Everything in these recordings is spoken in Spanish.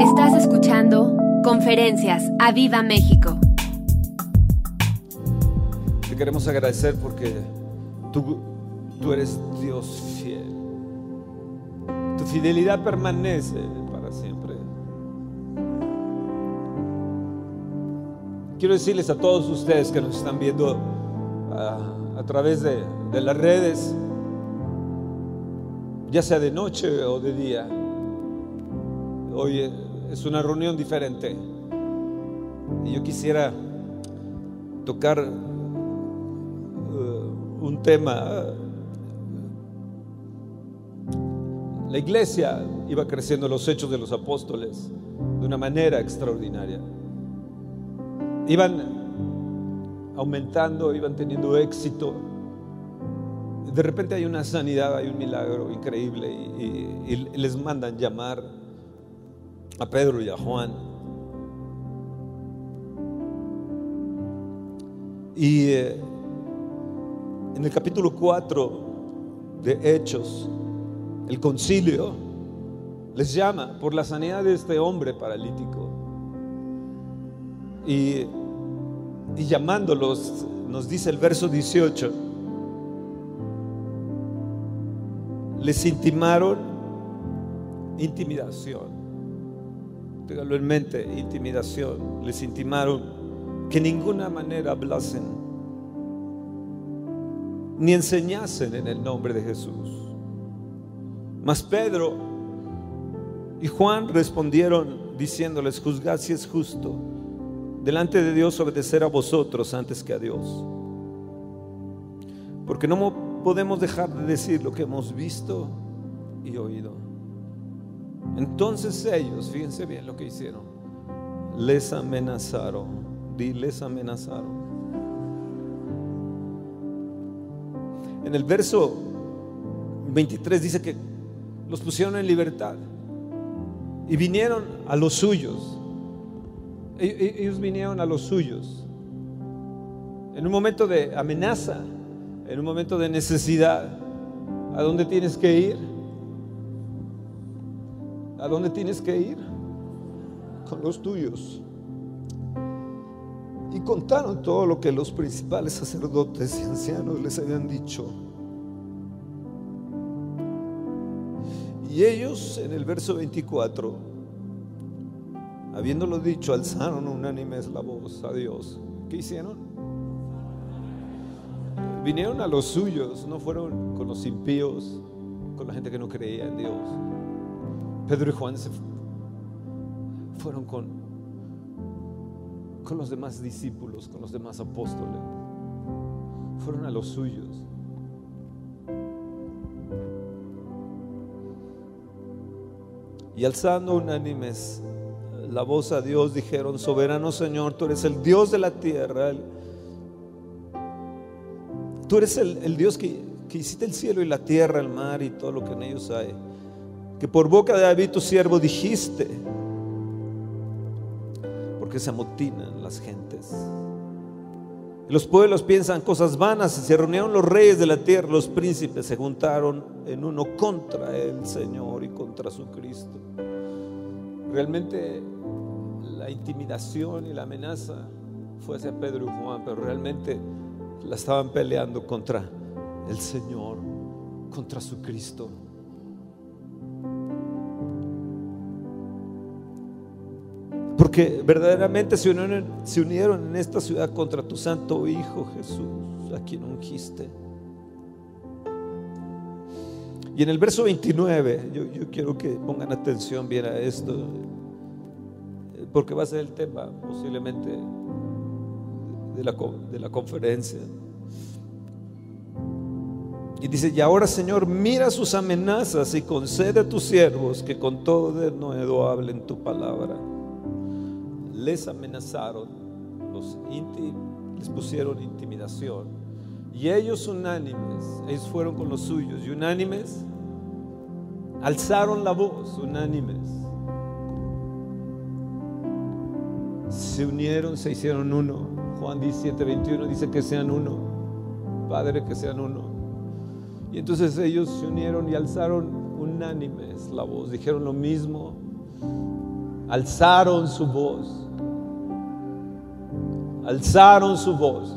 Estás escuchando Conferencias a Viva México. Te queremos agradecer porque tú, tú eres Dios fiel. Tu fidelidad permanece para siempre. Quiero decirles a todos ustedes que nos están viendo a, a través de, de las redes, ya sea de noche o de día. Hoy es una reunión diferente. Y yo quisiera tocar uh, un tema. La iglesia iba creciendo los hechos de los apóstoles de una manera extraordinaria. Iban aumentando, iban teniendo éxito. De repente hay una sanidad, hay un milagro increíble y les mandan llamar a Pedro y a Juan. Y eh, en el capítulo 4 de Hechos, el concilio les llama por la sanidad de este hombre paralítico. Y, y llamándolos, nos dice el verso 18, les intimaron intimidación. Téngalo en mente, intimidación. Les intimaron que en ninguna manera hablasen ni enseñasen en el nombre de Jesús. Mas Pedro y Juan respondieron diciéndoles, juzgad si es justo delante de Dios obedecer a vosotros antes que a Dios. Porque no mo- podemos dejar de decir lo que hemos visto y oído. Entonces ellos, fíjense bien lo que hicieron, les amenazaron, les amenazaron. En el verso 23 dice que los pusieron en libertad y vinieron a los suyos. E- e- Ellos vinieron a los suyos. En un momento de amenaza, en un momento de necesidad, ¿a dónde tienes que ir? ¿A dónde tienes que ir? Con los tuyos. Y contaron todo lo que los principales sacerdotes y ancianos les habían dicho. Y ellos en el verso 24, habiéndolo dicho, alzaron unánimes la voz a Dios. ¿Qué hicieron? Vinieron a los suyos, no fueron con los impíos, con la gente que no creía en Dios. Pedro y Juan se fu- fueron con, con los demás discípulos, con los demás apóstoles. Fueron a los suyos. Y alzando unánimes la voz a Dios, dijeron, soberano Señor, tú eres el Dios de la tierra. tú eres el, el Dios que, que hiciste el cielo y la tierra, el mar y todo lo que en ellos hay. Que por boca de David tu siervo dijiste, porque se amotinan las gentes. Los pueblos piensan cosas vanas, se reunieron los reyes de la tierra, los príncipes se juntaron en uno contra el Señor y contra su Cristo. Realmente la intimidación y la amenaza fue hacia Pedro y Juan, pero realmente la estaban peleando contra el Señor, contra su Cristo. Porque verdaderamente se unieron, se unieron en esta ciudad contra tu santo Hijo Jesús, a quien ungiste. Y en el verso 29, yo, quiero que pongan atención bien a esto, porque va a ser el tema posiblemente de la, de la conferencia. Y dice, y ahora Señor, mira sus amenazas y concede a tus siervos que con todo de nuevo hablen tu palabra. Les amenazaron, los les pusieron intimidación. Y ellos unánimes, ellos fueron con los suyos y unánimes, alzaron la voz, unánimes. Se unieron, se hicieron uno. Juan 17, 21 dice que sean uno. Padre, que sean uno. Y entonces ellos se unieron y alzaron unánimes la voz, dijeron lo mismo. alzaron su voz. Alzaron su voz.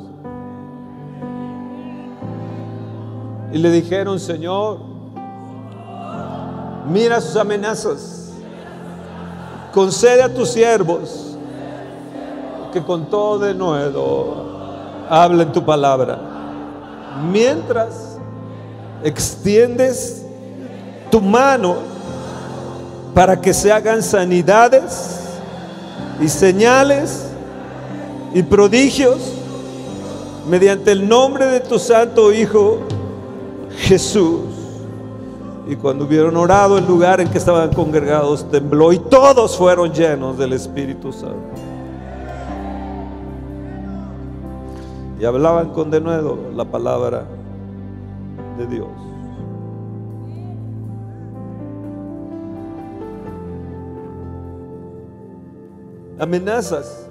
Y le dijeron, Señor, mira sus amenazas. Concede a tus siervos que con todo de nuevo hablen tu palabra. Mientras extiendes tu mano para que se hagan sanidades y señales y prodigios mediante el nombre de tu santo Hijo Jesús. Y cuando hubieron orado, el lugar en que estaban congregados tembló y todos fueron llenos del Espíritu Santo. Y hablaban con denuedo la palabra de Dios. Amenazas.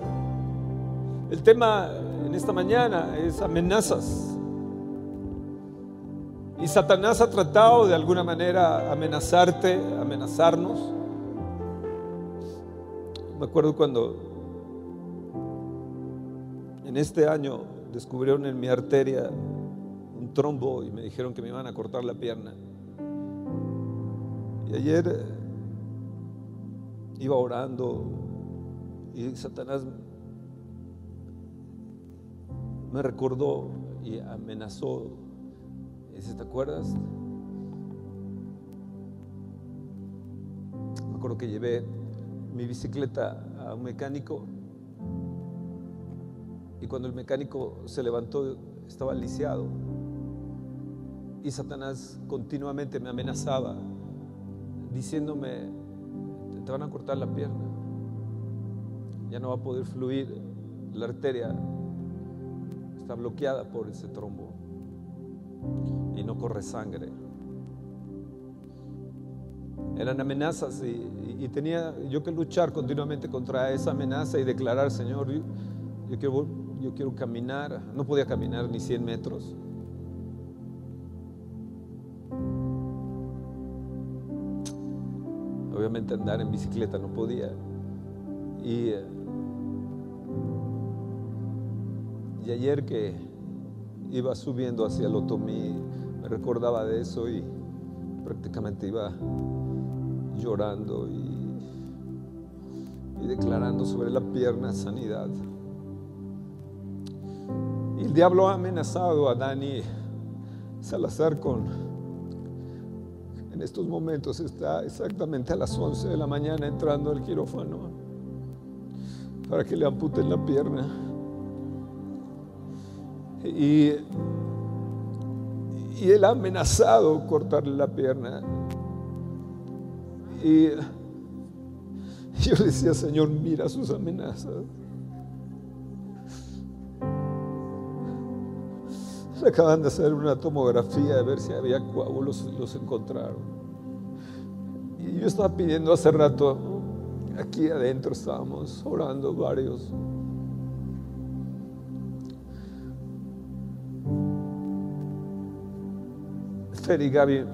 El tema en esta mañana es amenazas. Y Satanás ha tratado de alguna manera amenazarte, amenazarnos. Me acuerdo cuando en este año descubrieron en mi arteria un trombo y me dijeron que me iban a cortar la pierna. Y ayer iba orando y Satanás me recordó y amenazó ¿te acuerdas? Me acuerdo que llevé mi bicicleta a un mecánico y cuando el mecánico se levantó estaba lisiado y Satanás continuamente me amenazaba diciéndome, te van a cortar la pierna, ya no va a poder fluir, la arteria está bloqueada por ese trombo y no corre sangre. Eran amenazas y, tenía yo que luchar continuamente contra esa amenaza y declarar, Señor, yo, quiero, yo quiero caminar. No podía caminar ni 100 metros. Obviamente andar en bicicleta no podía. Y, y ayer que iba subiendo hacia el otomí, me recordaba de eso y prácticamente iba llorando y, declarando sobre la pierna sanidad. Y el diablo ha amenazado a Dani Salazar con, en estos momentos está exactamente a las 11 de la mañana entrando al quirófano para que le amputen la pierna. Y, él ha amenazado cortarle la pierna. Y yo decía, Señor, mira sus amenazas. Se acaban de hacer una tomografía de ver si había coágulos, los encontraron. Y yo estaba pidiendo hace rato, aquí adentro estábamos orando varios. Y Gaby,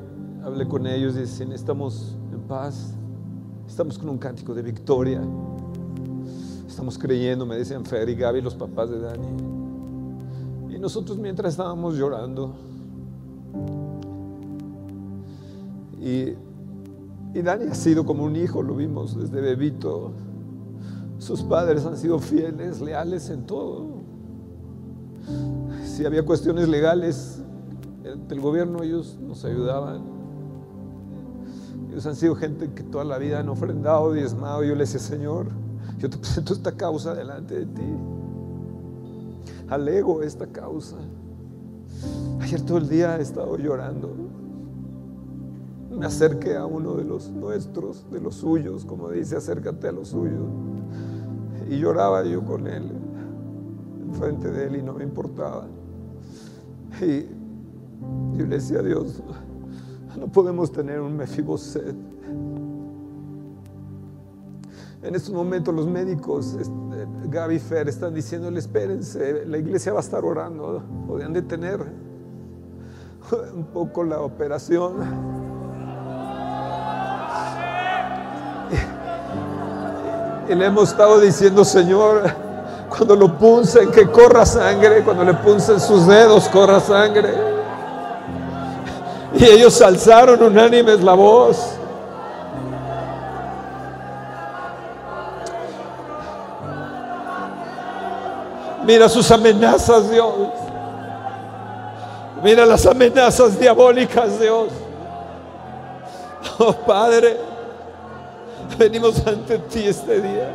hablé con ellos y dicen, estamos en paz, estamos con un cántico de victoria, estamos creyendo, me decían Fer y Gaby, los papás de Dani. Y nosotros mientras estábamos llorando, y, y Dani ha sido como un hijo, lo vimos desde bebito. Sus padres han sido fieles, leales en todo. Si había cuestiones legales, del gobierno ellos nos ayudaban. Ellos han sido gente que toda la vida han ofrendado, diezmado. Yo les decía, Señor, yo te presento esta causa delante de ti. Alego esta causa. Ayer todo el día he estado llorando. Me acerqué a uno de los nuestros, de los suyos, como dice, acércate a los suyos. Y lloraba yo con él, enfrente de él, y no me importaba. Y yo le decía a Dios, no podemos tener un Mefiboset. En estos momentos los médicos, este, Gaby Fer, están diciéndole, espérense, la iglesia va a estar orando, podrían detener un poco la operación. Y le hemos estado diciendo, Señor, cuando lo puncen, que corra sangre, cuando le puncen sus dedos, corra sangre. Y ellos alzaron unánimes la voz. Mira sus amenazas, Dios. Mira las amenazas diabólicas, Dios. Oh Padre, venimos ante ti este día.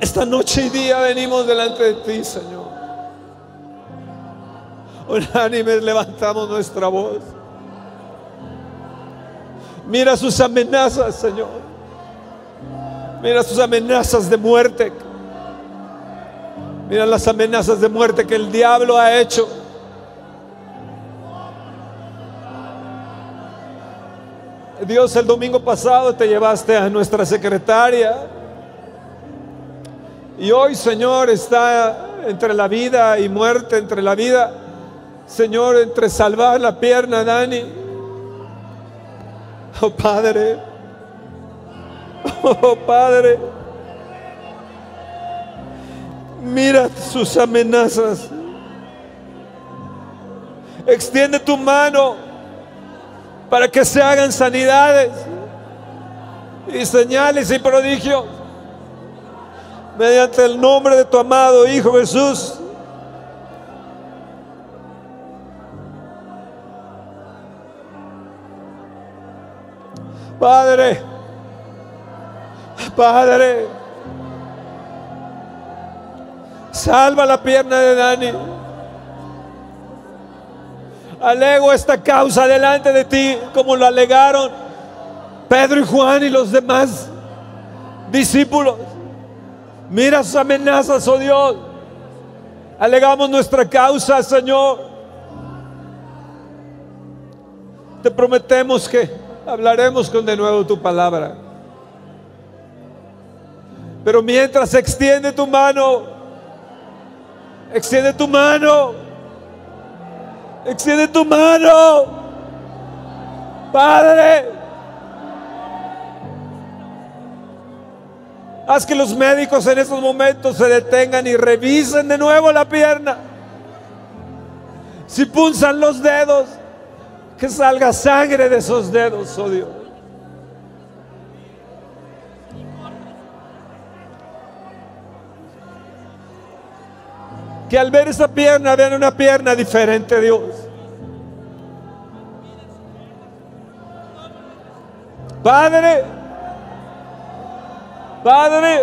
Esta noche y día venimos delante de ti, Señor. Unánimes levantamos nuestra voz. Mira sus amenazas, Señor. Mira sus amenazas de muerte. Mira las amenazas de muerte que el diablo ha hecho. Dios, el domingo pasado te llevaste a nuestra secretaria. Y hoy, Señor, está entre la vida y muerte, entre la vida, Señor, entre salvar la pierna, Dani. Oh Padre, oh Padre. Mira sus amenazas. Extiende tu mano para que se hagan sanidades y señales y prodigios mediante el nombre de tu amado Hijo Jesús. Padre, Padre, Salva la pierna de Dani. Alego esta causa delante de ti, como lo alegaron Pedro y Juan y los demás discípulos. Mira sus amenazas, oh Dios. Alegamos nuestra causa, Señor. Te prometemos que hablaremos con de nuevo tu palabra. Pero mientras extiende tu mano, Extiende tu mano. Extiende tu mano. Padre. Haz que los médicos en estos momentos se detengan y revisen de nuevo la pierna. Si punzan los dedos, que salga sangre de esos dedos, oh Dios. que al ver esa pierna vean una pierna diferente, Dios. Padre, Padre,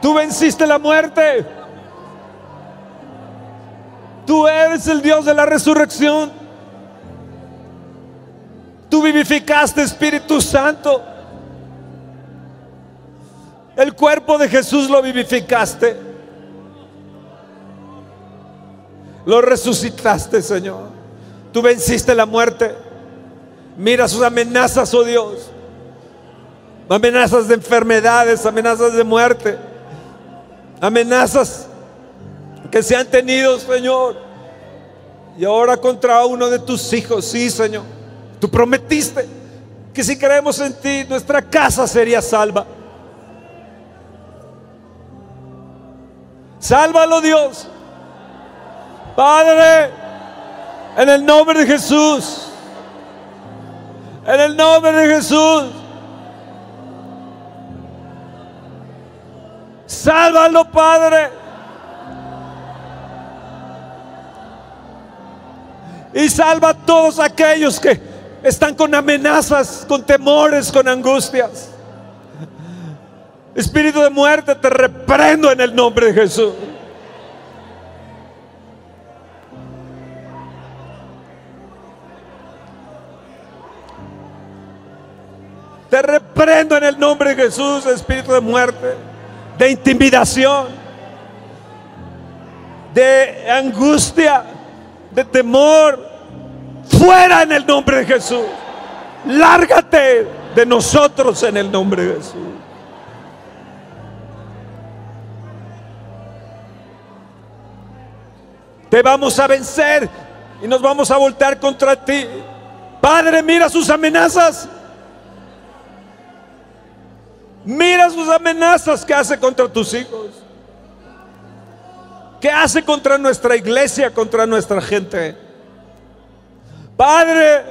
tú venciste la muerte. Tú eres el Dios de la resurrección. Tú vivificaste Espíritu Santo. El cuerpo de Jesús lo vivificaste. Lo resucitaste, Señor. Tú venciste la muerte. Mira sus amenazas, oh Dios. Amenazas de enfermedades, amenazas de muerte. Amenazas que se han tenido, Señor. Y ahora contra uno de tus hijos, sí, Señor. Prometiste que si creemos en ti, nuestra casa sería salva. Sálvalo, Dios. Padre, en el nombre de Jesús, en el nombre de Jesús, sálvalo, Padre. Y salva a todos aquellos que están con amenazas, con temores, con angustias. Espíritu de muerte, te reprendo en el nombre de Jesús. Te reprendo en el nombre de Jesús, espíritu de muerte, de intimidación, de angustia, de temor. Fuera en el nombre de Jesús. Lárgate de nosotros en el nombre de Jesús. Te vamos a vencer y nos vamos a voltear contra ti. Padre, mira sus amenazas. Mira sus amenazas que hace contra tus hijos. Que hace contra nuestra iglesia, contra nuestra gente. Padre,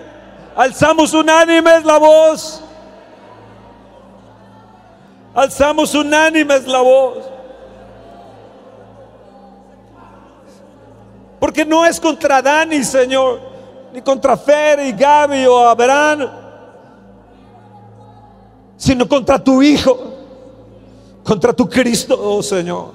alzamos unánimes la voz. Alzamos unánimes la voz. Porque no es contra Dani, Señor, ni contra Fer y Gaby o Abraham, sino contra tu Hijo, contra tu Cristo, oh Señor.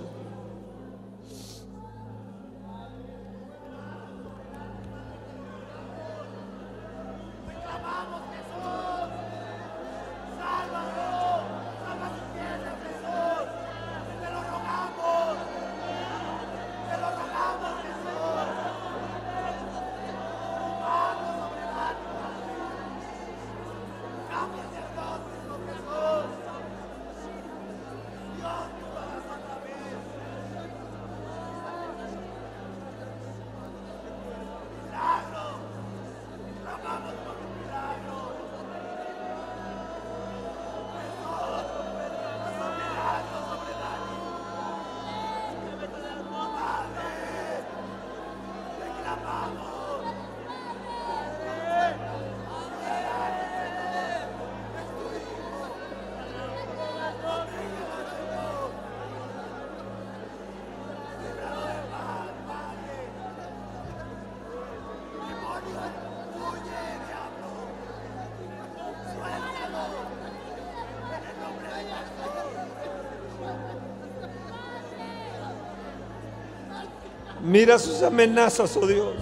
Mira sus amenazas, oh Dios.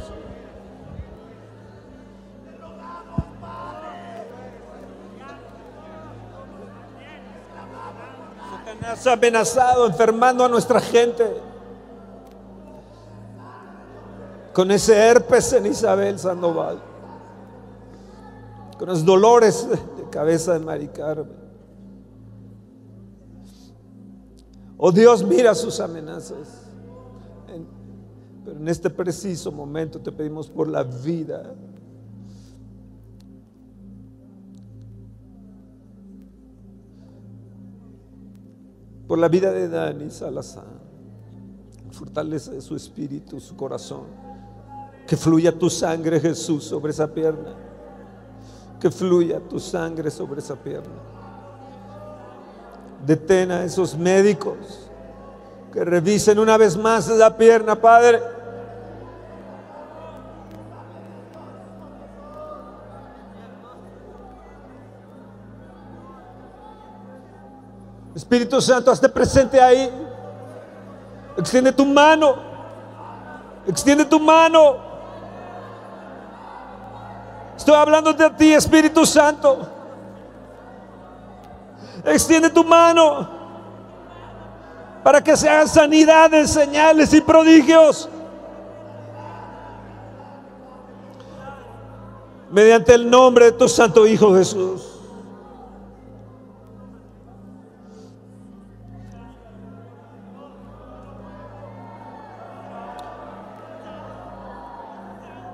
Satanás ha amenazado, enfermando a nuestra gente. Con ese herpes en Isabel Sandoval. Con los dolores de cabeza de Mari Carmen. Oh Dios, mira sus amenazas. En este preciso momento te pedimos por la vida. Por la vida de Dani Salazar. Fortalece su espíritu, su corazón. Que fluya tu sangre, Jesús, sobre esa pierna. Que fluya tu sangre sobre esa pierna. Detén a esos médicos que revisen una vez más esa pierna, Padre. Espíritu Santo, hazte presente ahí. Extiende tu mano. Extiende tu mano. Estoy hablando de ti, Espíritu Santo. Extiende tu mano para que sean sanidades, señales y prodigios. Mediante el nombre de tu Santo Hijo Jesús.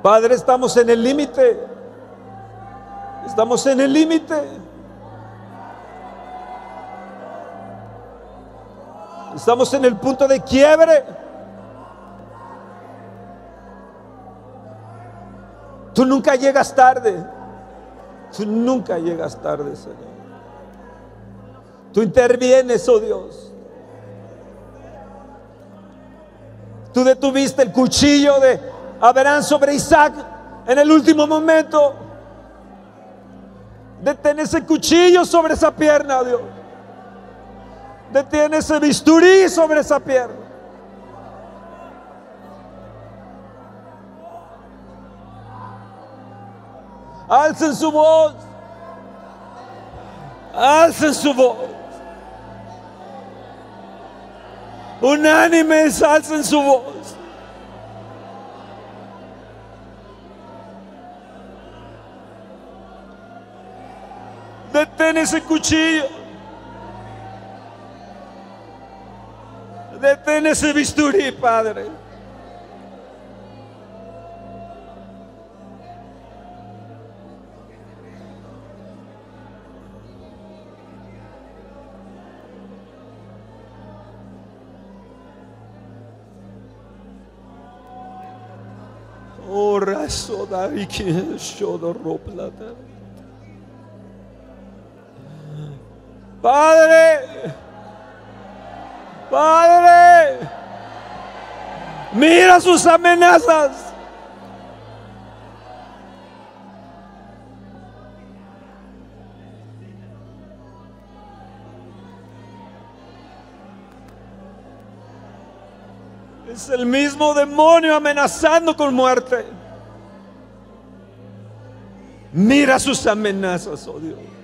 Padre, estamos en el límite. Estamos en el límite. Estamos en el punto de quiebre. Tú nunca llegas tarde. Tú nunca llegas tarde, Señor. Tú intervienes, oh Dios. Tú detuviste el cuchillo de Abraham sobre Isaac en el último momento. Detén ese cuchillo sobre esa pierna, Dios. Detén ese bisturí sobre esa pierna. Alcen su voz. Alcen su voz. Unánimes, alcen su voz. Detén ese cuchillo. Detén ese bisturí, Padre. Oh, raso da, que yo ropa Padre, Padre, mira sus amenazas. Es el mismo demonio amenazando con muerte. Mira sus amenazas, oh Dios.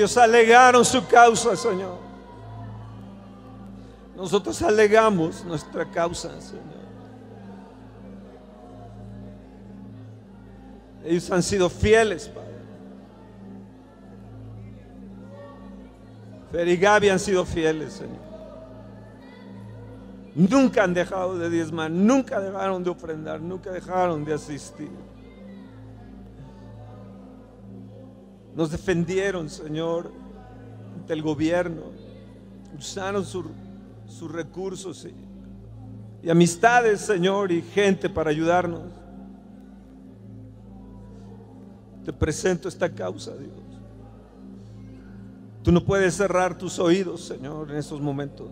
Ellos alegaron su causa, Señor. Nosotros alegamos nuestra causa, Señor. Ellos han sido fieles, Padre. Fer y Gaby han sido fieles, Señor. Nunca han dejado de diezmar, nunca dejaron de ofrendar, nunca dejaron de asistir. Nos defendieron, Señor, del gobierno. Usaron sus recursos y, amistades, Señor, y gente para ayudarnos. Te presento esta causa, Dios. Tú no puedes cerrar tus oídos, Señor, en estos momentos.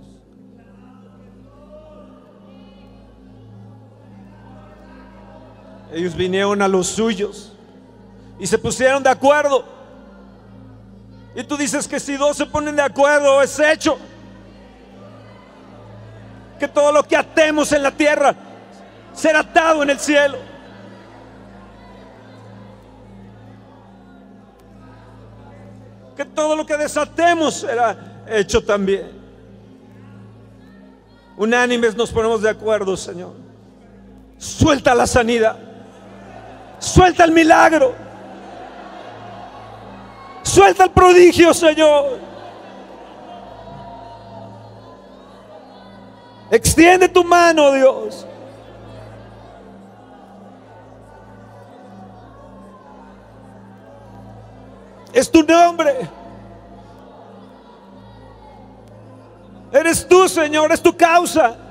Ellos vinieron a los suyos y se pusieron de acuerdo. Y tú dices que si dos se ponen de acuerdo es hecho. Que todo lo que atemos en la tierra será atado en el cielo. Que todo lo que desatemos será hecho también. Unánimes nos ponemos de acuerdo, Señor. Suelta la sanidad. Suelta el milagro. Suelta el prodigio, Señor. Extiende tu mano, Dios. Es tu nombre. Eres tú, Señor, es tu causa.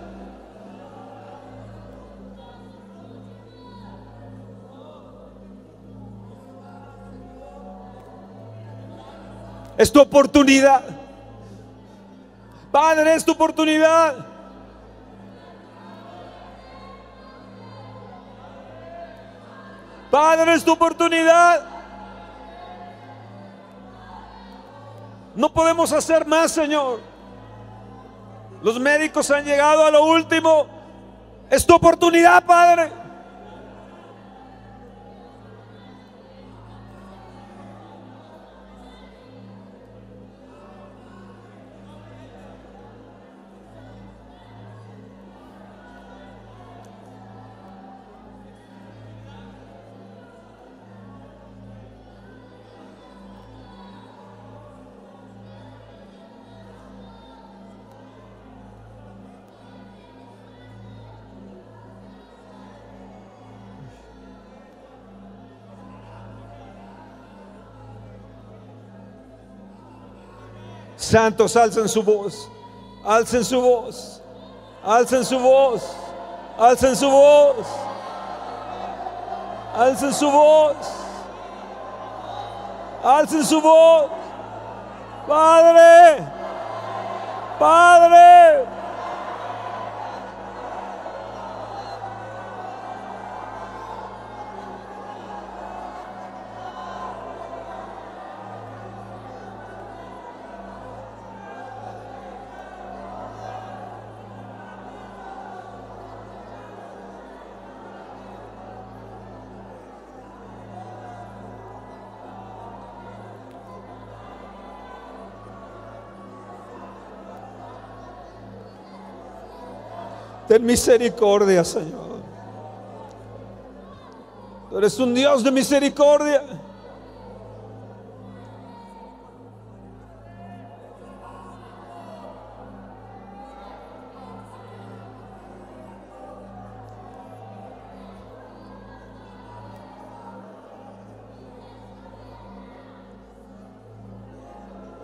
Es tu oportunidad. Padre, es tu oportunidad. Padre, es tu oportunidad. No podemos hacer más, Señor. Los médicos han llegado a lo último. Es tu oportunidad, Padre. Santos, alcen su voz, alcen su voz, alcen su voz, alcen su voz, alcen su voz, alcen su voz. Padre, Padre. misericordia, Señor. Tú eres un Dios de misericordia.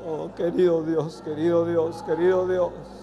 Oh, querido Dios, querido Dios, querido Dios.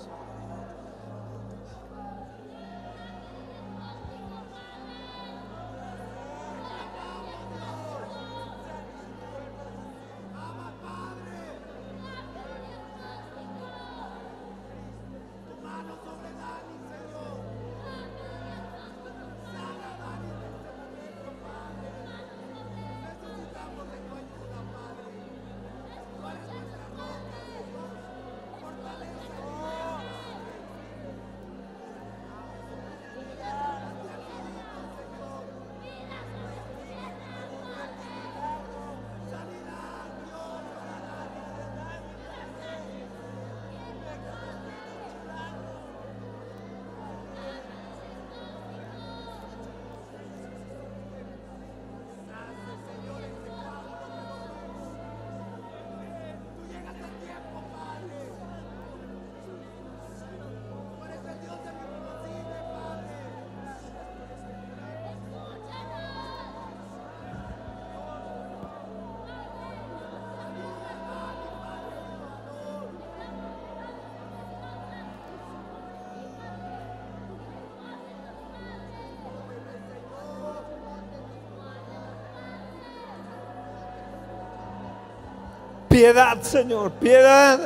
Piedad, Señor, piedad.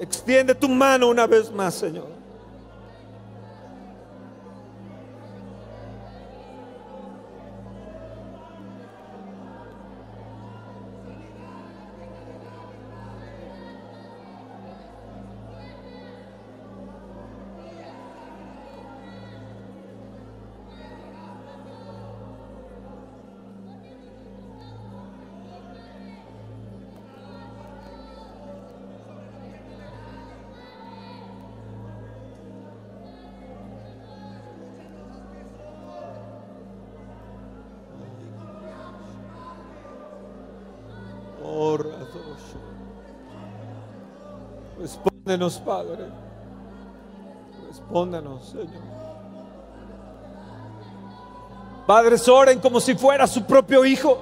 Extiende tu mano una vez más, Señor. Respóndenos, Padre. Respóndenos, Señor. Padres, oren como si fuera su propio hijo.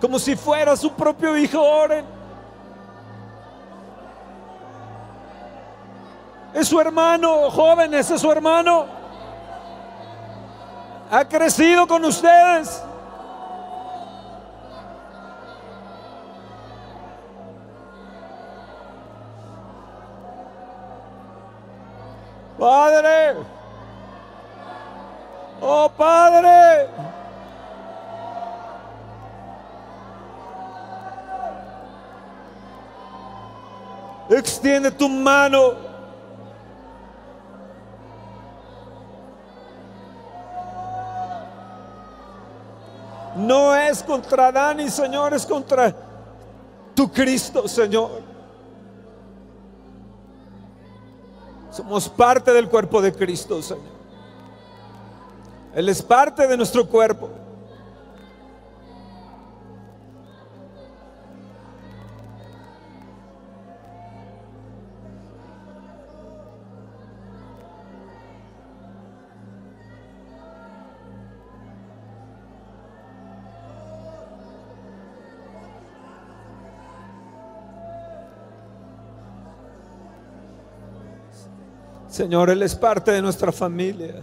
Como si fuera su propio hijo, oren. Es su hermano, jóvenes, es su hermano. Ha crecido con ustedes. Padre. Oh Padre. Extiende tu mano. No es contra Dani, Señor, es contra tu Cristo, Señor. Somos parte del cuerpo de Cristo, Señor. Él es parte de nuestro cuerpo. Señor, Él es parte de nuestra familia.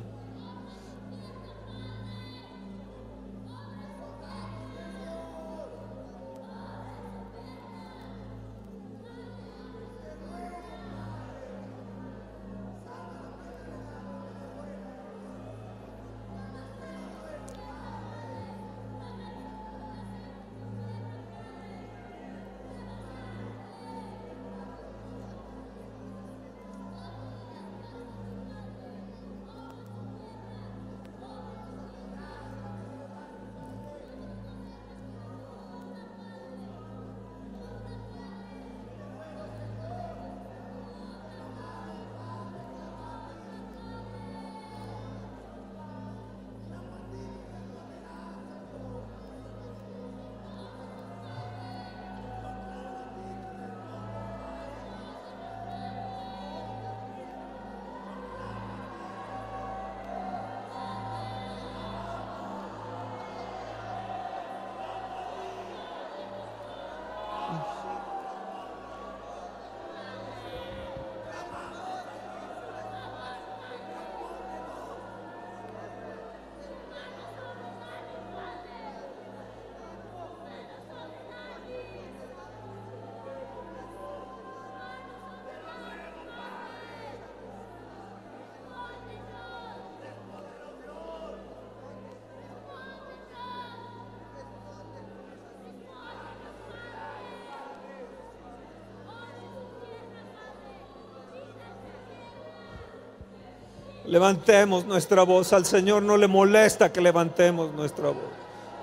Levantemos nuestra voz. Al Señor no le molesta que levantemos nuestra voz.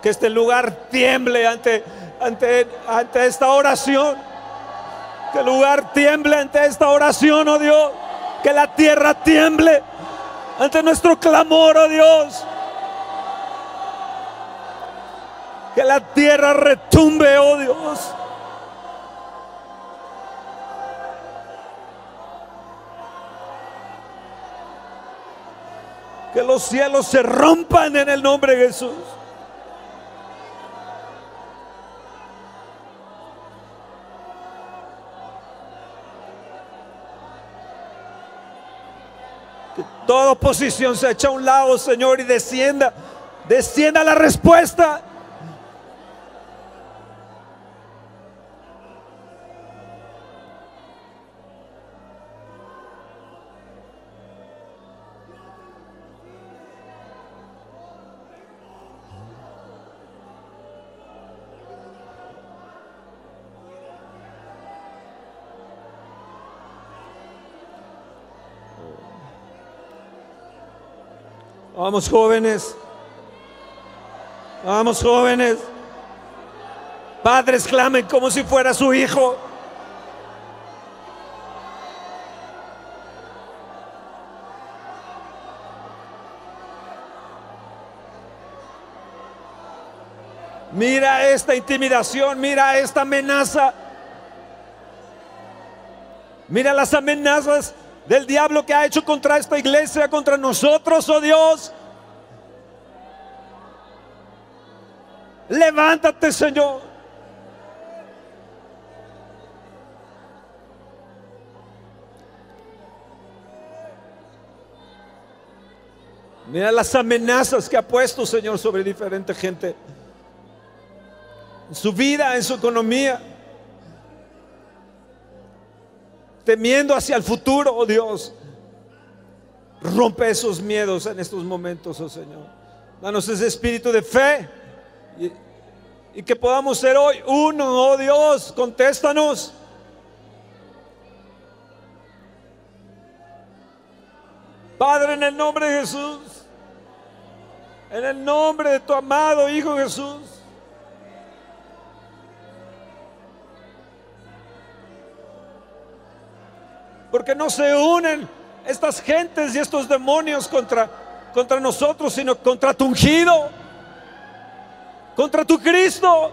Que este lugar tiemble ante, ante, ante esta oración. Que el lugar tiemble ante esta oración, oh Dios. Que la tierra tiemble ante nuestro clamor, oh Dios. Que la tierra retumbe, oh Dios. Que los cielos se rompan en el nombre de Jesús. Que toda oposición se echa a un lado, Señor, y descienda, descienda la respuesta. Vamos jóvenes. Vamos jóvenes. Padres clamen como si fuera su hijo. Mira esta intimidación, mira esta amenaza. Mira las amenazas del diablo que ha hecho contra esta iglesia, contra nosotros, oh Dios. Levántate, Señor. Mira las amenazas que ha puesto, Señor, sobre diferente gente. En su vida, en su economía. Temiendo hacia el futuro, oh Dios. Rompe esos miedos en estos momentos, oh Señor. Danos ese espíritu de fe y, que podamos ser hoy uno, oh Dios. Contéstanos. Padre, en el nombre de Jesús, en el nombre de tu amado Hijo Jesús. Porque no se unen estas gentes y estos demonios contra, contra nosotros, sino contra tu ungido, contra tu Cristo.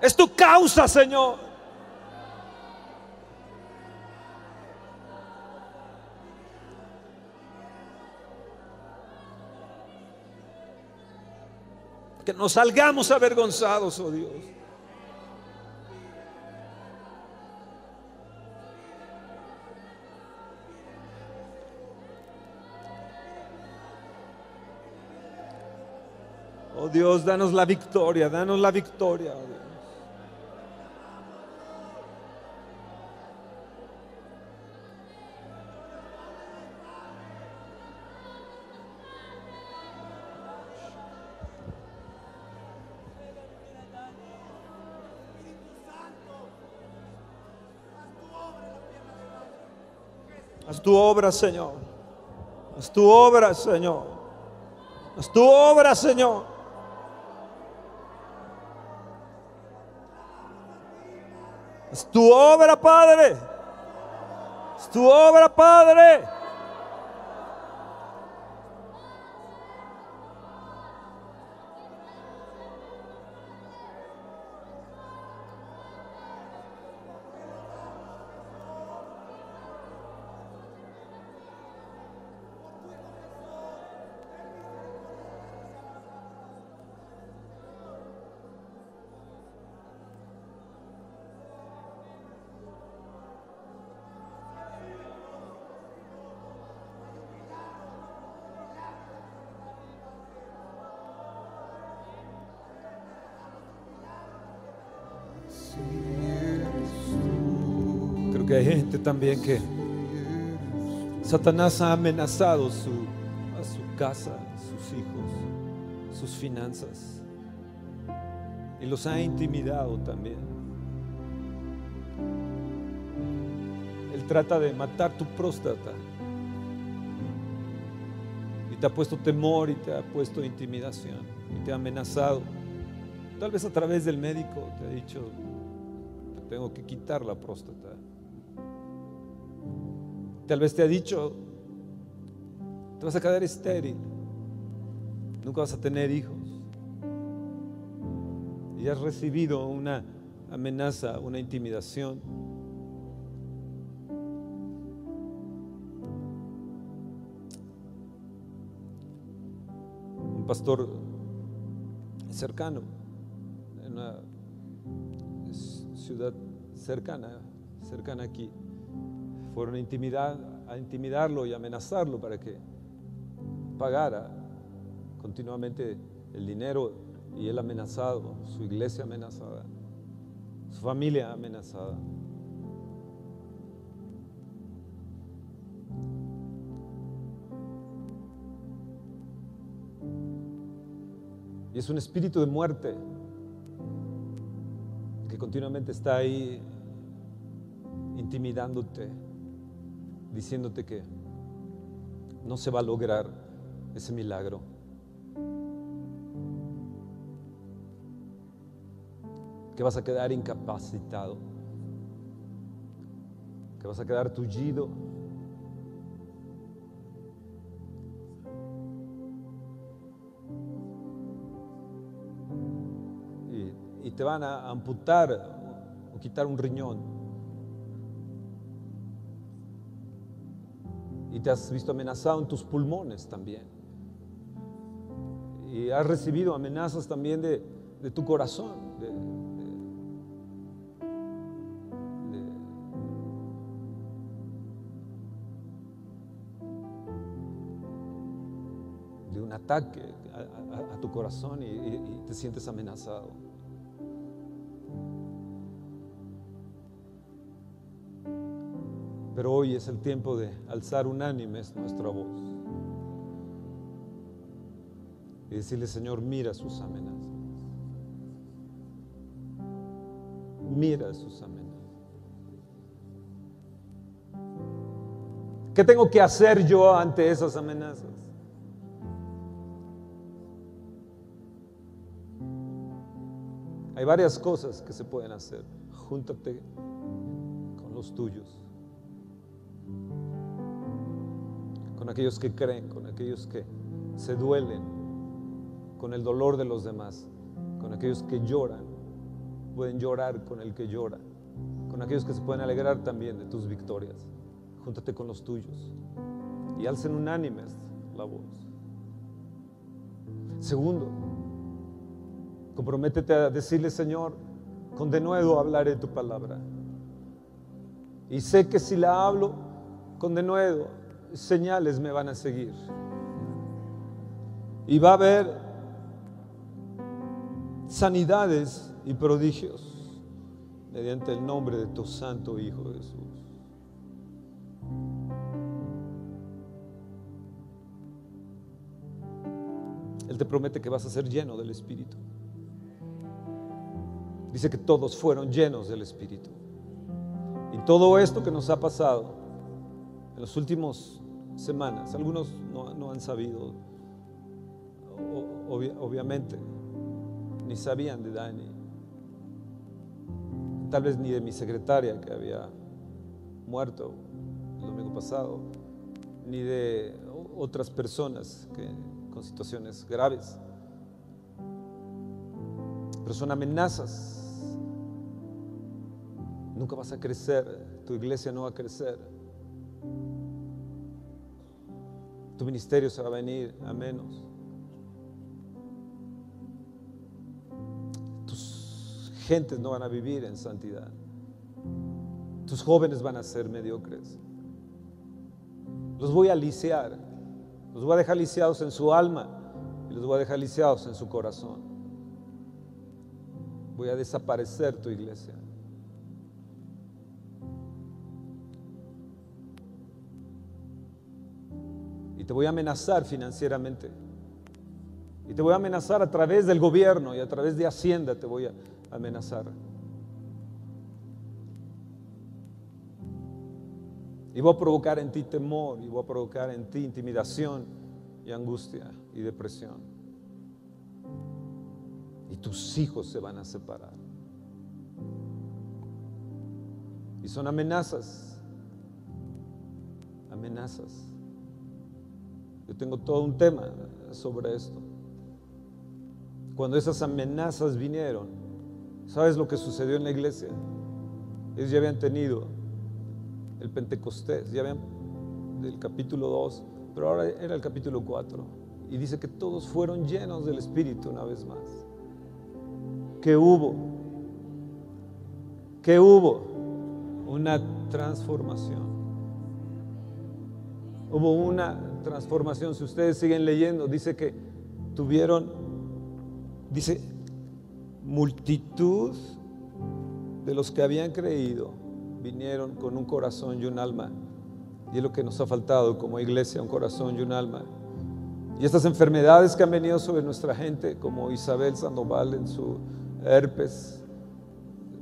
Es tu causa, Señor. Que nos salgamos avergonzados, oh Dios. Dios, danos la victoria, danos la victoria. Oh Dios. Haz tu obra, Señor. Haz tu obra, Señor. Haz tu obra, Señor. Tu obra, Padre. Es tu obra, Padre. Que hay gente también que Satanás ha amenazado a su casa, sus hijos, sus finanzas. Y los ha intimidado también. El trata de matar tu próstata. Y te ha puesto temor y te ha puesto intimidación y te ha amenazado. Tal vez a través del médico te ha dicho, te tengo que quitar la próstata. Tal vez te ha dicho, te vas a quedar estéril, nunca vas a tener hijos. Y has recibido una amenaza, una intimidación. Un pastor cercano, en una ciudad cercana, cercana aquí, fueron a, intimidar, a intimidarlo y amenazarlo para que pagara continuamente el dinero y él amenazado, su iglesia amenazada, su familia amenazada. Y es un espíritu de muerte que continuamente está ahí intimidándote, diciéndote que no se va a lograr ese milagro. Que vas a quedar incapacitado, que vas a quedar tullido. Y, y te van a amputar o quitar un riñón. Y te has visto amenazado en tus pulmones también. Y has recibido amenazas también de, de tu corazón. de- un ataque a, tu corazón y te sientes amenazado. Hoy es el tiempo de alzar unánimes nuestra voz y decirle, Señor, mira sus amenazas. Mira sus amenazas. ¿Qué tengo que hacer yo ante esas amenazas? Hay varias cosas que se pueden hacer. Júntate con los tuyos, con aquellos que creen, con aquellos que se duelen, con el dolor de los demás, con aquellos que lloran, pueden llorar con el que llora, con aquellos que se pueden alegrar también de tus victorias. Júntate con los tuyos y alcen unánimes la voz. Segundo, comprométete a decirle, Señor, con denuedo hablaré tu palabra. Y sé que si la hablo con denuedo, señales me van a seguir. Y va a haber sanidades y prodigios mediante el nombre de tu santo Hijo Jesús. Él te promete que vas a ser lleno del Espíritu. Dice que todos fueron llenos del Espíritu. Y todo esto que nos ha pasado en las últimas semanas, algunos no, han sabido, obviamente, ni sabían de Dani, tal vez ni de mi secretaria que había muerto el domingo pasado, ni de otras personas que, con situaciones graves. Pero son amenazas. Nunca vas a crecer, tu iglesia no va a crecer. Ministerio se va a venir a menos. Tus gentes no van a vivir en santidad. Tus jóvenes van a ser mediocres. Los voy a lisiar. Los voy a dejar lisiados en su alma y los voy a dejar lisiados en su corazón. Voy a desaparecer tu iglesia. Te voy a amenazar financieramente. Y te voy a amenazar a través del gobierno y a través de Hacienda te voy a amenazar. Y voy a provocar en ti temor, y voy a provocar en ti intimidación y angustia y depresión. Y tus hijos se van a separar. Y son amenazas, amenazas. Yo tengo todo un tema sobre esto. Cuando esas amenazas vinieron, ¿sabes lo que sucedió en la iglesia? Ellos ya habían tenido el Pentecostés, ya habían del capítulo 2, pero ahora era el capítulo 4. Y dice que todos fueron llenos del Espíritu una vez más. ¿Qué hubo? ¿Qué hubo? Una transformación. Hubo una transformación. Si ustedes siguen leyendo, dice que tuvieron, dice, multitud de los que habían creído vinieron con un corazón y un alma. Y es lo que nos ha faltado como iglesia, un corazón y un alma. Y estas enfermedades que han venido sobre nuestra gente, como Isabel Sandoval en su herpes,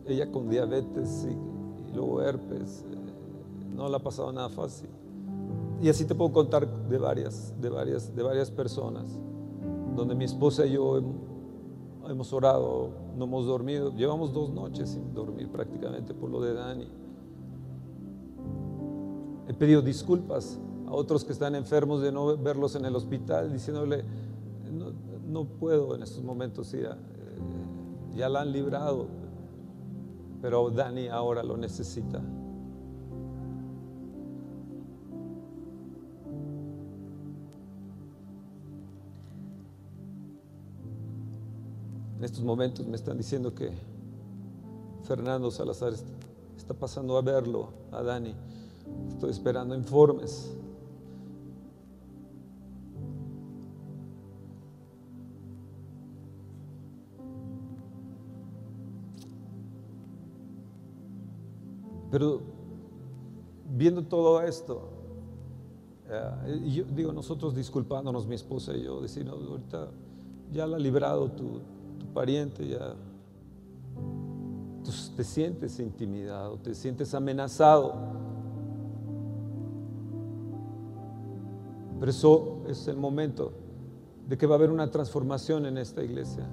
ella con diabetes y, luego herpes, eh, no le ha pasado nada fácil. Y así te puedo contar de varias, de varias, de varias personas, donde mi esposa y yo hemos orado, no hemos dormido, llevamos dos noches sin dormir prácticamente por lo de Dani. He pedido disculpas a otros que están enfermos de no verlos en el hospital, diciéndole, no, puedo en estos momentos eh, ya la han librado, pero Dani ahora lo necesita. En estos momentos me están diciendo que Fernando Salazar está pasando a verlo, a Dani. Estoy esperando informes. Pero viendo todo esto, eh, yo digo, nosotros disculpándonos, mi esposa y yo, decir, ahorita ya la ha librado tu, tu pariente, ya te sientes intimidado, te sientes amenazado. Pero eso es el momento de que va a haber una transformación en esta iglesia.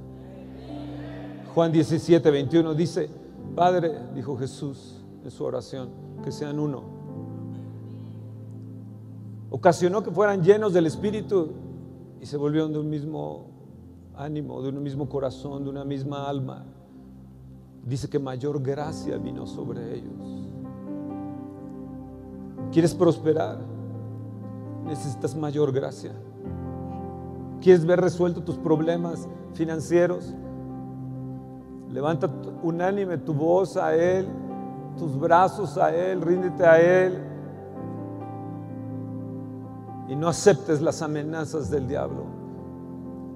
Juan 17, 21 dice, Padre, dijo Jesús en su oración, que sean uno. Ocasionó que fueran llenos del Espíritu y se volvieron de un mismo ánimo, de un mismo corazón, de una misma alma. Dice que mayor gracia vino sobre ellos. ¿Quieres prosperar? necesitas mayor gracia. ¿Quieres ver resuelto tus problemas financieros? Levanta unánime tu voz a Él, tus brazos a Él, ríndete a Él. Y no aceptes las amenazas del diablo.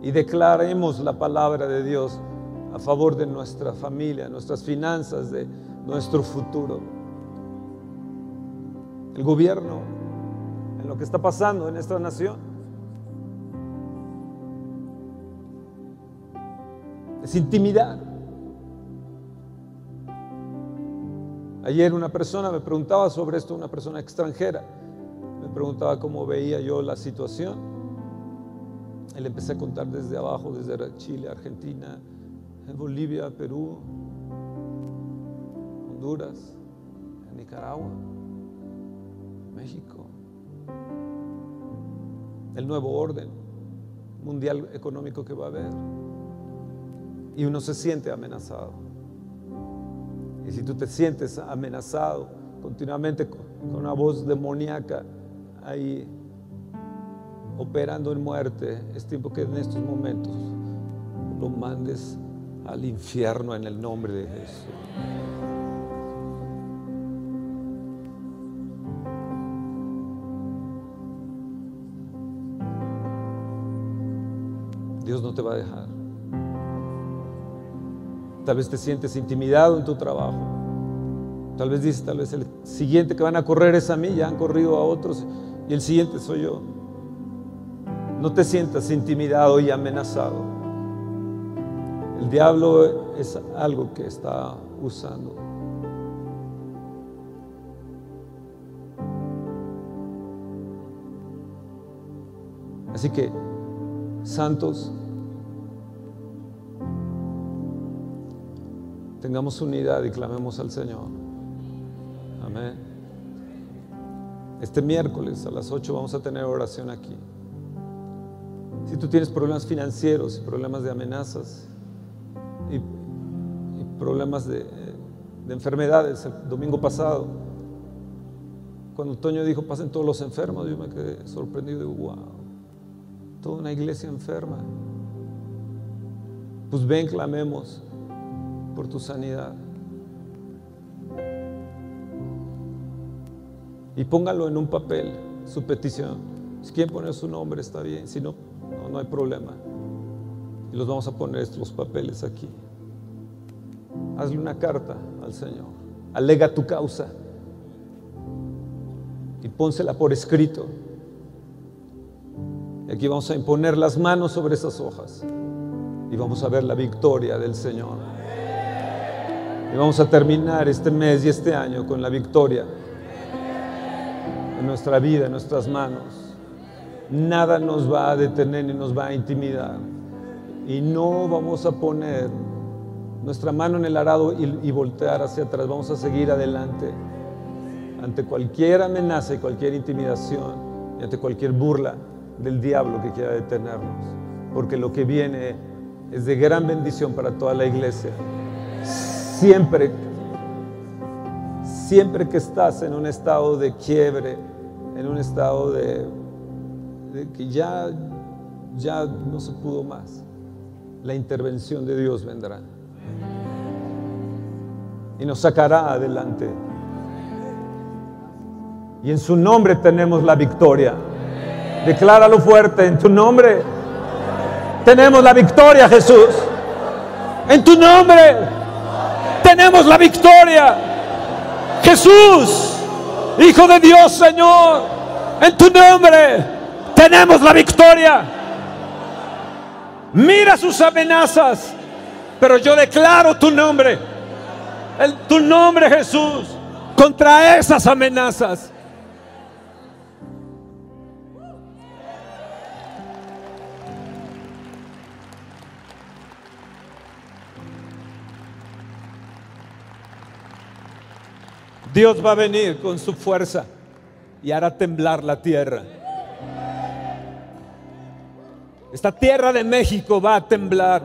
Y declaremos la palabra de Dios a favor de nuestra familia, nuestras finanzas, de nuestro futuro. El gobierno lo que está pasando en esta nación. Es intimidad. Ayer una persona me preguntaba sobre esto, una persona extranjera. Me preguntaba cómo veía yo la situación. Y le empecé a contar desde abajo, desde Chile, Argentina, Bolivia, Perú, Honduras, Nicaragua, México el nuevo orden mundial económico que va a haber. Y uno se siente amenazado. Y si tú te sientes amenazado continuamente con una voz demoníaca ahí operando en muerte, es tiempo que en estos momentos lo mandes al infierno en el nombre de Jesús. Dios no te va a dejar. Tal vez te sientes intimidado en tu trabajo. Tal vez dices, tal vez el siguiente que van a correr es a mí, ya han corrido a otros y el siguiente soy yo. No te sientas intimidado y amenazado. El diablo es algo que está usando. Así que, santos, tengamos unidad y clamemos al Señor. Amén. Este miércoles a las 8 vamos a tener oración aquí. Si tú tienes problemas financieros, problemas de amenazas y, problemas de, de enfermedades, el domingo pasado, cuando Toño dijo pasen todos los enfermos, yo me quedé sorprendido y wow, toda una iglesia enferma. Pues ven, clamemos por tu sanidad. Y póngalo en un papel, su petición. Si quieren poner su nombre, está bien. Si no, no, hay problema. Y los vamos a poner estos papeles aquí. Hazle una carta al Señor. Alega tu causa. Y pónsela por escrito. Y aquí vamos a imponer las manos sobre esas hojas. Y vamos a ver la victoria del Señor. Y vamos a terminar este mes y este año con la victoria en nuestra vida, en nuestras manos. Nada nos va a detener ni nos va a intimidar. Y no vamos a poner nuestra mano en el arado y, voltear hacia atrás. Vamos a seguir adelante ante cualquier amenaza y cualquier intimidación y ante cualquier burla del diablo que quiera detenernos. Porque lo que viene es de gran bendición para toda la iglesia. Siempre, siempre que estás en un estado de quiebre, en un estado de, que ya, ya no se pudo más. La intervención de Dios vendrá y nos sacará adelante. Y en su nombre tenemos la victoria. Decláralo fuerte, en tu nombre tenemos la victoria, Jesús. En tu nombre tenemos la victoria. Jesús. Hijo de Dios, Señor, en tu nombre tenemos la victoria. Mira sus amenazas, pero yo declaro tu nombre, el, tu nombre Jesús, contra esas amenazas. Dios va a venir con su fuerza y hará temblar la tierra. Esta tierra de México va a temblar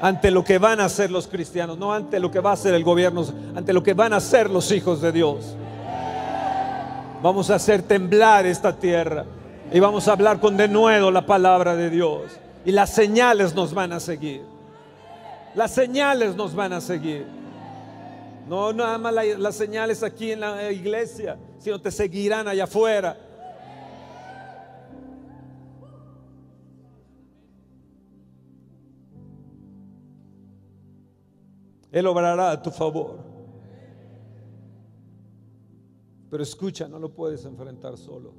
ante lo que van a hacer los cristianos, no ante lo que va a hacer el gobierno, ante lo que van a hacer los hijos de Dios. Vamos a hacer temblar esta tierra y vamos a hablar con denuedo la palabra de Dios. Y las señales nos van a seguir. Las señales nos van a seguir. No nada más las señales aquí en la iglesia, sino te seguirán allá afuera. Él obrará a tu favor. Pero escucha, no lo puedes enfrentar solo.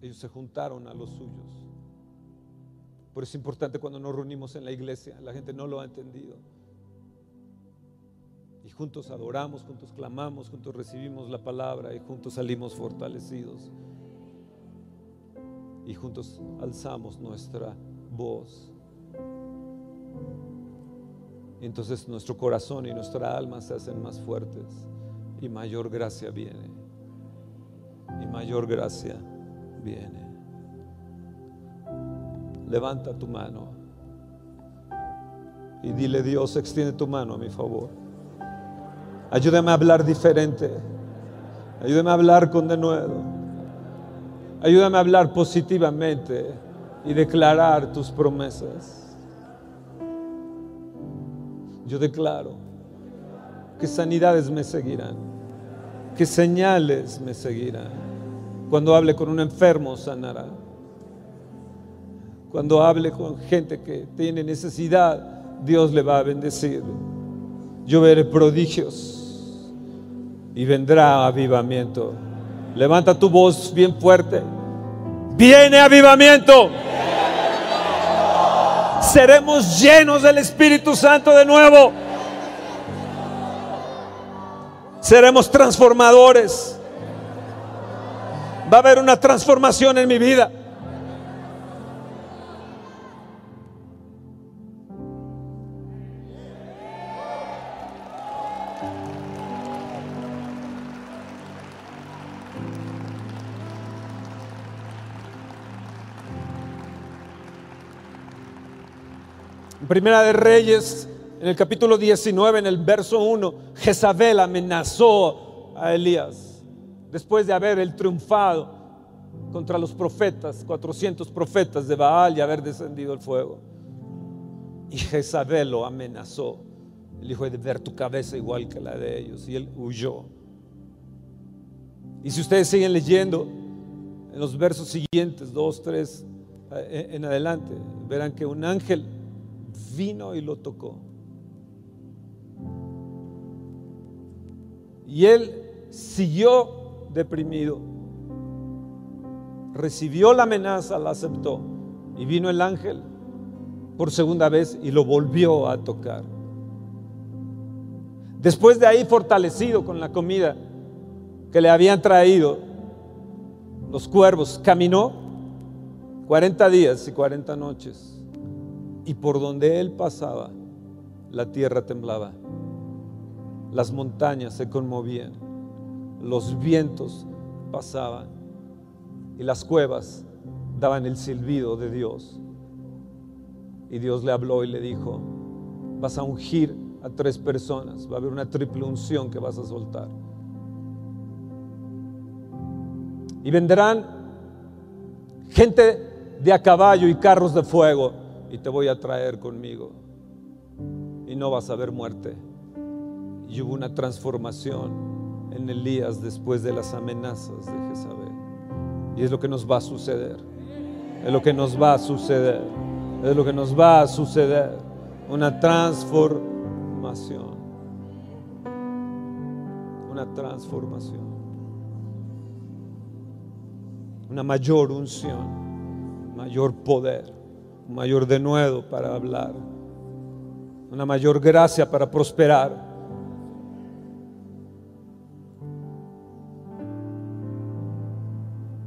Ellos se juntaron a los suyos. Por eso es importante cuando nos reunimos en la iglesia. La gente no lo ha entendido. Y juntos adoramos, juntos clamamos, juntos recibimos la palabra y juntos salimos fortalecidos. Y juntos alzamos nuestra voz. Entonces nuestro corazón y nuestra alma se hacen más fuertes y mayor gracia viene. Y mayor gracia viene. Levanta tu mano y dile Dios, extiende tu mano a mi favor. Ayúdame a hablar diferente. Ayúdame a hablar con denuedo. Ayúdame a hablar positivamente y declarar tus promesas. Yo declaro que sanidades me seguirán, que señales me seguirán. Cuando hable con un enfermo, sanará. Cuando hable con gente que tiene necesidad, Dios le va a bendecir. Yo veré prodigios y vendrá avivamiento. Levanta tu voz bien fuerte. Viene avivamiento. Seremos llenos del Espíritu Santo de nuevo. Seremos transformadores. Va a haber una transformación en mi vida. Primera de Reyes, en el capítulo 19, en el verso 1, Jezabel amenazó a Elías después de haber él triunfado contra los profetas, 400 profetas de Baal y haber descendido el fuego. Y Jezabel lo amenazó. El dijo, de ver tu cabeza igual que la de ellos. Y él huyó. Y si ustedes siguen leyendo, en los versos siguientes, 2, 3 eh, en adelante, verán que un ángel vino y lo tocó. Y él siguió deprimido. Recibió la amenaza, la aceptó. Y vino el ángel por segunda vez y lo volvió a tocar. Después de ahí, fortalecido con la comida que le habían traído los cuervos, caminó 40 días y 40 noches. Y por donde él pasaba, la tierra temblaba, las montañas se conmovían, los vientos pasaban y las cuevas daban el silbido de Dios. Y Dios le habló y le dijo, vas a ungir a tres personas, va a haber una triple unción que vas a soltar. Y vendrán gente de a caballo y carros de fuego y te voy a traer conmigo. Y no vas a ver muerte. Y hubo una transformación en Elías después de las amenazas de Jezabel. Y es lo que nos va a suceder. Es lo que nos va a suceder. Es lo que nos va a suceder. Una transformación. Una transformación. Una mayor unción. Mayor poder. Un mayor denuedo para hablar. Una mayor gracia para prosperar.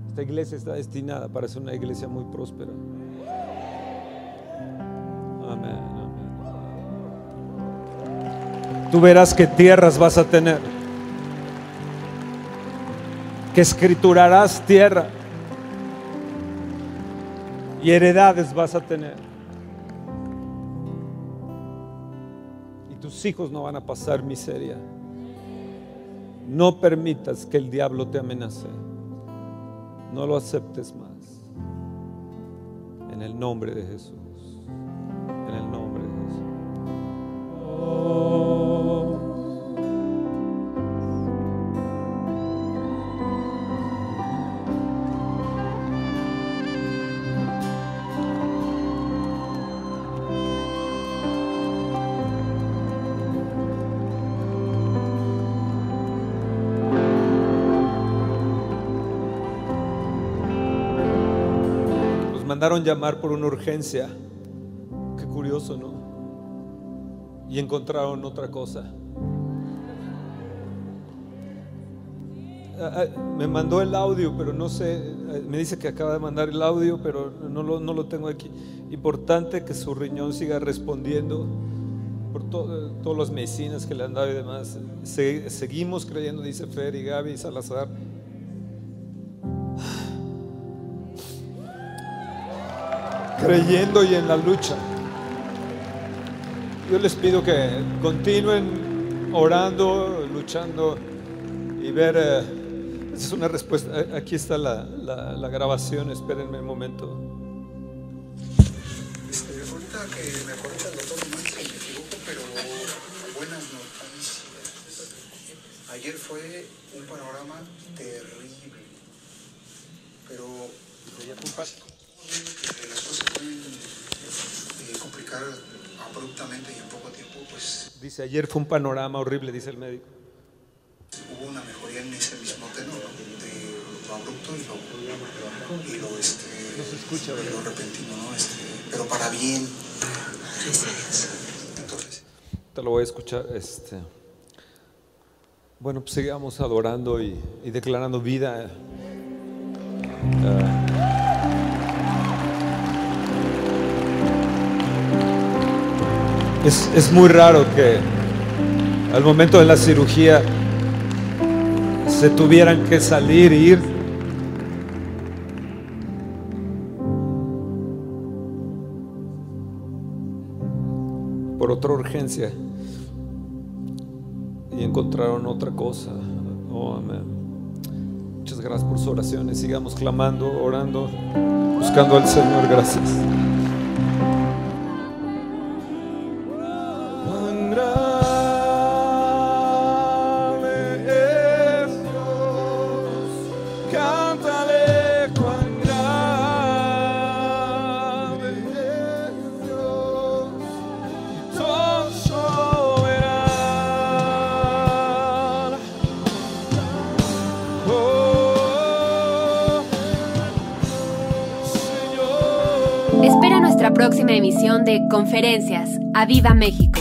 Esta iglesia está destinada para ser una iglesia muy próspera. Tú verás qué tierras vas a tener. Que escriturarás tierra. Y heredades vas a tener. Y tus hijos no van a pasar miseria. No permitas que el diablo te amenace. No lo aceptes más. En el nombre de Jesús. Mandaron llamar por una urgencia. Qué curioso, ¿no? Y encontraron otra cosa. Ah, ah, Me mandó el audio, pero no sé, eh, me dice que acaba de mandar el audio, pero no lo, no lo tengo aquí. Importante que su riñón siga respondiendo por to- eh, todas las medicinas que le han dado y demás. Se- seguimos creyendo, dice Fer y Gaby y Salazar. Creyendo y en la lucha. Yo les pido que continúen orando, luchando y ver. eh, es una respuesta. Eh, Aquí está la, grabación. Espérenme un momento. Este, ahorita que me el si me equivoco, pero buenas noticias. Ayer fue un panorama terrible, pero cosas se pueden eh, complicar abruptamente y en poco tiempo, pues Dice: Ayer fue un panorama horrible, dice el médico. hubo una mejoría en ese mismo tenor, ¿no? de lo abrupto y lo, y lo, este, No se escucha, lo repentino, ¿no? Este, pero para bien. Entonces, Te lo voy a escuchar. Este. Bueno, pues sigamos adorando y, y declarando vida Es, muy raro que al momento de la cirugía se tuvieran que salir e ir. Por otra urgencia y encontraron otra cosa. Amén. Muchas gracias por sus oraciones. Sigamos clamando, orando, buscando al Señor. Gracias. Conferencias. ¡A Viva México!